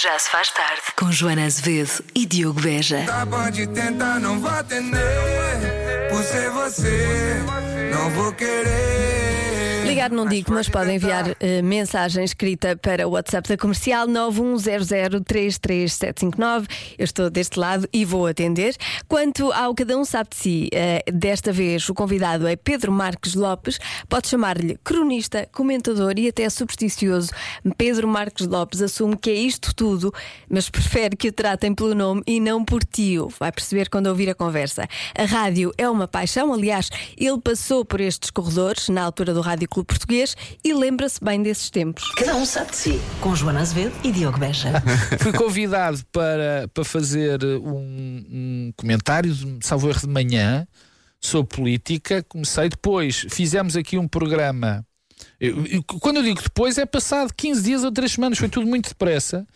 Já se faz tarde. Com Joana Azevedo e Diogo Beja. Tá, pode tentar, não vou atender. Por ser você, não vou querer. Ligar não digo, mas podem enviar eh, mensagem escrita para o WhatsApp da comercial 910033759. Eu estou deste lado e vou atender. Quanto ao Cada Um Sabe de Si, eh, desta vez o convidado é Pedro Marques Lopes. Pode chamar-lhe cronista, comentador e até supersticioso. Pedro Marques Lopes assume que é isto tudo, mas prefere que o tratem pelo nome e não por tio. Vai perceber quando ouvir a conversa. A rádio é uma paixão, aliás, ele passou por estes corredores na altura do Rádio Clube Português e lembra-se bem desses tempos. Cada um sabe de si. Com Joana Azevedo e Diogo Beja. Fui convidado para, para fazer um, um comentário, salvo erro de manhã, sobre política. Comecei depois, fizemos aqui um programa. Eu- eu- quando eu digo depois, é passado 15 dias ou 3 semanas, foi tudo muito depressa.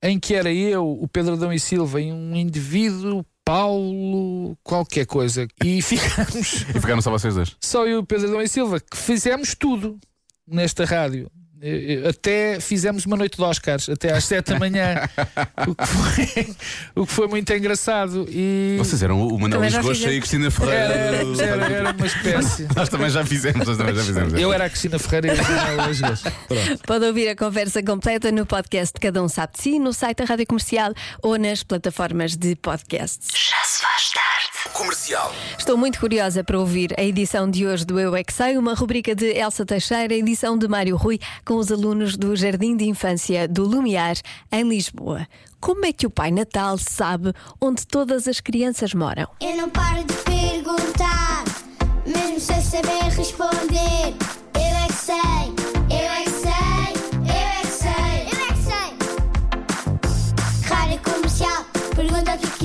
Em que era eu, o Pedro Adão e Silva e um indivíduo, Paulo, qualquer coisa. E ficamos E ficaram só vocês dois. só eu e o Pedro Adão e Silva, que fizemos tudo nesta rádio. Eh, eh, Até fizemos uma noite de Oscars, até às 7 da manhã, o, que foi, o que foi muito engraçado. E Vocês eram o Manuel Luís Gosta e a Cristina Ferreira. era, do- era, era, uma espécie. Nós também já fizemos, nós também já fizemos. Eu era a Cristina Ferreira e o Pronto. Pode ouvir a conversa completa no podcast de Cada Um Sabe de Si, no site da Rádio Comercial ou nas plataformas de podcasts. Já se faz tarde. Estou muito curiosa para ouvir a edição de hoje do Eu é Que Sei, uma rubrica de Elsa Teixeira, edição de Mário Rui, com os alunos do Jardim de Infância do Lumiar, em Lisboa. Como é que o Pai Natal sabe onde todas as crianças moram? Eu não paro de perguntar, mesmo sem saber responder. Eu é que sei, eu é que sei, eu é que sei, eu é que sei. Rádio comercial, pergunta o que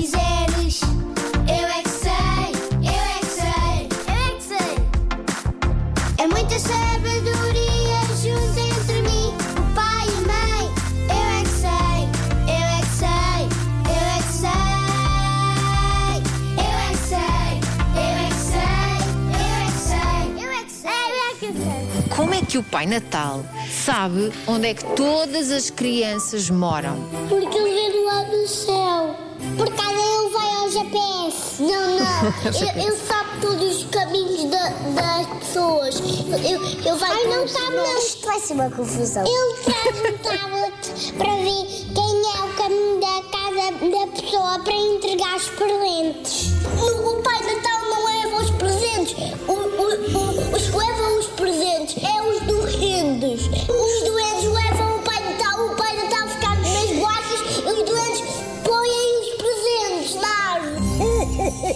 que o Pai Natal sabe onde é que todas as crianças moram? Porque ele vem do lado do céu. Por causa ele vai ao GPS. Não, não. ele, ele sabe todos os caminhos da- das pessoas. Ele, ele vai Ai, não sabe não. Isto vai ser uma confusão. Ele traz um tablet para ver quem é o caminho da casa da pessoa para entregar os presentes. O, o Pai Natal não leva os presentes. O, o- o- os que levam os presentes é os doentes.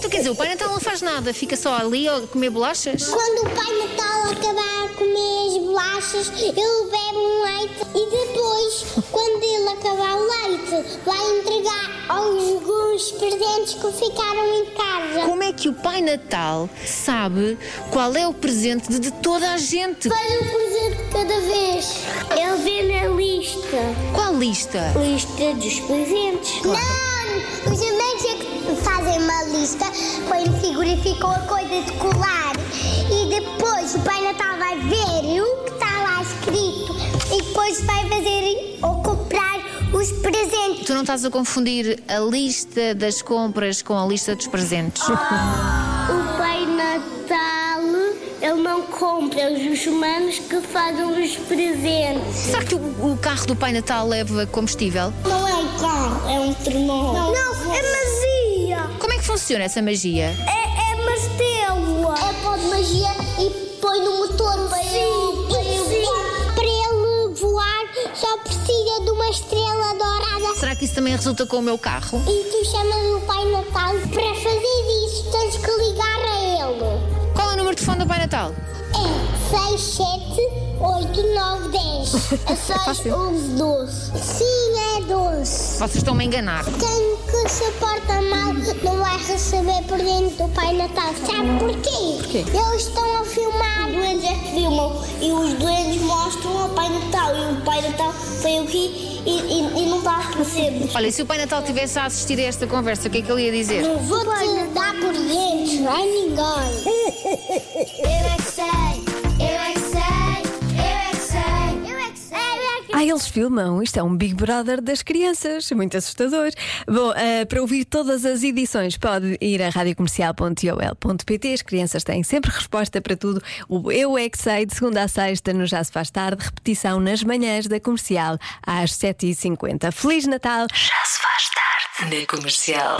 Então quer dizer, o Pai Natal não faz nada, fica só ali a comer bolachas? Quando o Pai Natal acabar a comer as bolachas, ele bebe um leite e depois, quando ele acabar o leite, vai entregar alguns presentes que ficaram em casa. Como é que o Pai Natal sabe qual é o presente de, de toda a gente? Faz um presente cada vez. Ele vê na lista. Qual lista? Lista dos presentes. Não! Os amigos é que fazem uma lista, põem no frigorífico a coisa de colar e depois o Pai Natal vai ver o que está lá escrito e depois vai fazer ou comprar os presentes. Tu não estás a confundir a lista das compras com a lista dos presentes? O Pai Natal, ele não compra, os humanos que fazem os presentes. Será que o, o carro do Pai Natal leva combustível? Não é um carro, é um trenó. Não, é. Como é que funciona essa magia? É, é martelo. É pó de magia e põe no motor para ele, para ele voar. Para ele voar, só precisa de uma estrela dourada. Será que isso também resulta com o meu carro? E tu chamas o Pai Natal para fazer isso. Tens que ligar a ele. Qual é o número de telefone do Pai Natal? É 6, 7, 8, 9, 10. É 6, 11, 12. Sim, é 12. Vocês estão-me a enganar. Quem que se porta mal não vai receber presente do Pai Natal. Sabe porquê? Eles estão a filmar. Os doentes é que filmam e os doentes mostram ao Pai Natal. E o Pai Natal veio aqui e, e- e não está a receber. Olha, se o Pai Natal estivesse a assistir a esta conversa, o que é que ele ia dizer? Não vou te dar presentes a ninguém. eles filmam. Isto é um Big Brother das crianças. Muito assustador. Bom, eh, para ouvir todas as edições, pode ir a radiocomercial.ol.pt. As crianças têm sempre resposta para tudo. O Eu é que sei, de segunda a sexta, no Já se faz tarde. Repetição nas manhãs da comercial, às 7h50. Feliz Natal! Já se faz tarde na comercial.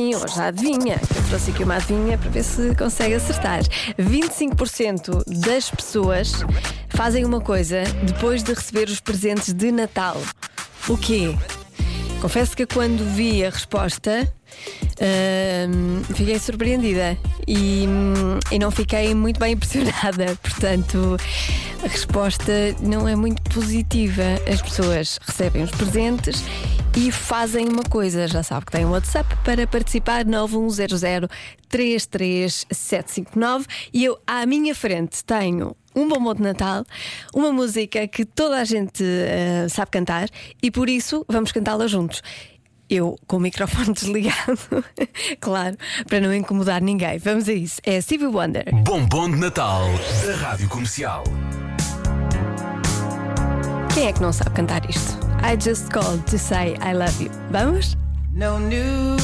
Sim, hoje a adivinha. Eu trouxe aqui uma adivinha para ver se consegue acertar. 25% das pessoas fazem uma coisa depois de receber os presentes de Natal. O quê? Confesso que quando vi a resposta hum, fiquei surpreendida e, e não fiquei muito bem impressionada. Portanto, a resposta não é muito positiva. As pessoas recebem os presentes e fazem uma coisa. Já sabe que tem um WhatsApp para participar 9100 33759 e eu à minha frente tenho um bombom de Natal, uma música que toda a gente eh, sabe cantar e por isso vamos cantá-la juntos. Eu com o microfone desligado, claro, para não incomodar ninguém. Vamos a isso. É Stevie Wonder. Bombom de Natal da Rádio Comercial. Quem é que não sabe cantar isto? I just called to say I love you. Vamos? No New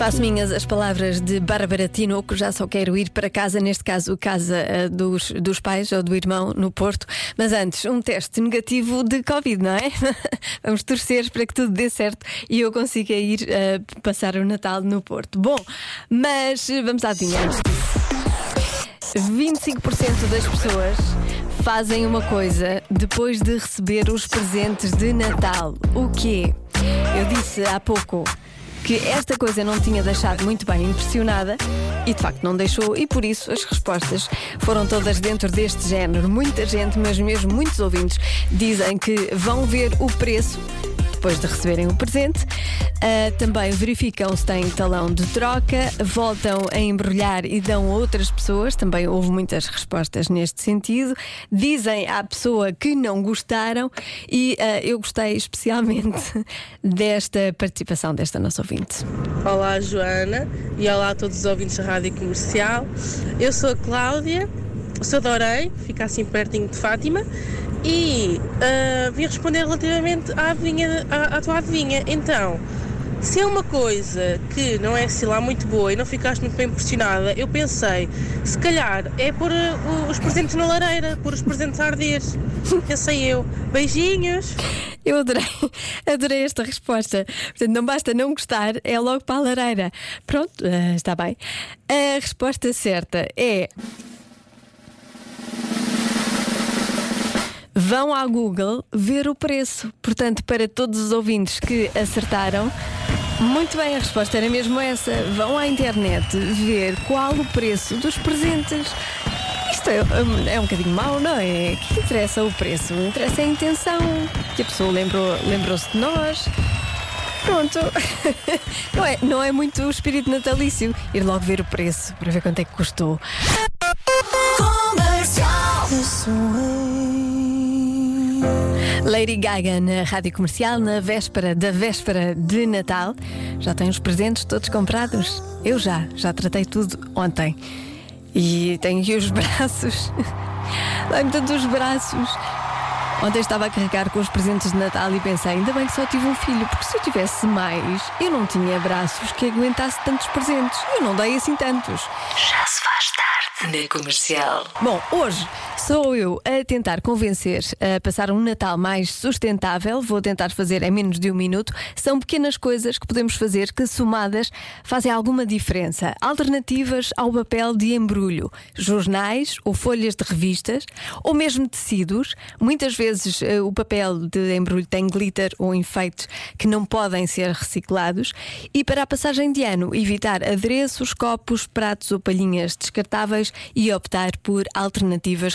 Faço minhas as palavras de Bárbara Tinoco, já só quero ir para casa, neste caso, casa eh, dos, dos pais ou do irmão no Porto. Mas antes, um teste negativo de Covid, não é? Vamos torcer para que tudo dê certo e eu consiga ir eh, passar o Natal no Porto. Bom, mas vamos antes disso. 25% das pessoas fazem uma coisa depois de receber os presentes de Natal. O quê? Eu disse há pouco que esta coisa não tinha deixado muito bem impressionada e de facto não deixou, e por isso as respostas foram todas dentro deste género. Muita gente, mas mesmo muitos ouvintes, dizem que vão ver o preço depois de receberem o presente. Ah, também verificam se têm talão de troca, voltam a embrulhar e dão a outras pessoas. Também houve muitas respostas neste sentido. Dizem à pessoa que não gostaram e ah, eu gostei especialmente desta participação desta nossa ouvinte. Olá Joana e olá a todos os ouvintes da Rádio Comercial. Eu sou a Cláudia, sou de fica assim pertinho de Fátima e ah, vim responder relativamente à, adivinha, à, à tua adivinha. Então, se é uma coisa que não é assim lá muito boa e não ficaste muito bem impressionada, eu pensei, se calhar é pôr o- os presentes na lareira, pôr os presentes a arder. Pensei eu. Beijinhos! Eu adorei, adorei esta resposta. Portanto, não basta não gostar, é logo para a lareira. Pronto, ah, está bem. A resposta certa é. Vão ao Google ver o preço. Portanto, para todos os ouvintes que acertaram, muito bem, a resposta era mesmo essa. Vão à internet ver qual o preço dos presentes. Isto é, é um bocadinho mau, não é? Que interessa o preço? Interessa a intenção. Que a pessoa lembrou- lembrou-se de nós. Pronto. Não é, não é muito o espírito natalício ir logo ver o preço para ver quanto é que custou. Lady Gaga na rádio comercial na véspera da véspera de Natal. Já tem os presentes todos comprados? Eu já, já tratei tudo ontem. E tenho aqui os braços. Dá-me tanto os braços. Ontem estava a carregar com os presentes de Natal e pensei, ainda bem que só tive um filho, porque se eu tivesse mais, eu não tinha braços que aguentasse tantos presentes. Eu não dei assim tantos. Já se faz tarde na comercial. Bom, hoje sou eu a tentar convencer a passar um Natal mais sustentável. Vou tentar fazer em menos de um minuto. São pequenas coisas que podemos fazer que, somadas, fazem alguma diferença. Alternativas ao papel de embrulho, jornais ou folhas de revistas, ou mesmo tecidos. Muitas vezes eh, o papel de embrulho tem glitter ou enfeites que não podem ser reciclados. E para a passagem de ano, evitar adereços, copos, pratos ou palhinhas descartáveis e optar por alternativas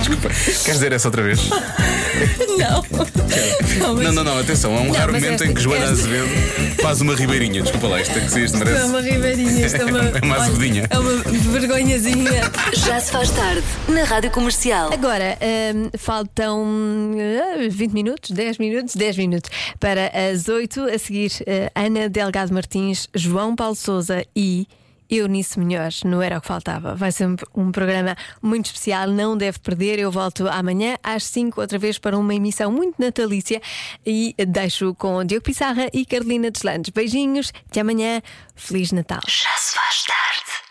Desculpa. Queres dizer essa outra vez? Não. mas- Não, não, não, atenção. Há um Não, raro mas momento esta- em que Joana esta- Azevedo faz uma ribeirinha. Desculpa lá, isto é que se isto é merece. uma ribeirinha, isto é uma, É uma olha, azedinha. É uma vergonhazinha. Já se faz tarde na Rádio Comercial. Agora, hum, faltam ah, 20 minutos, 10 minutos, 10 minutos para as 8. A seguir, ah, Ana Delgado Martins, João Paulo Souza e. Eunice Melhores, não era o que faltava. Vai ser um, um programa muito especial, não deve perder. Eu volto amanhã às 5, outra vez, para uma emissão muito natalícia. E deixo com Diogo Pissarra e Carolina Deslandes. Beijinhos, até amanhã. Feliz Natal. Já se faz tarde.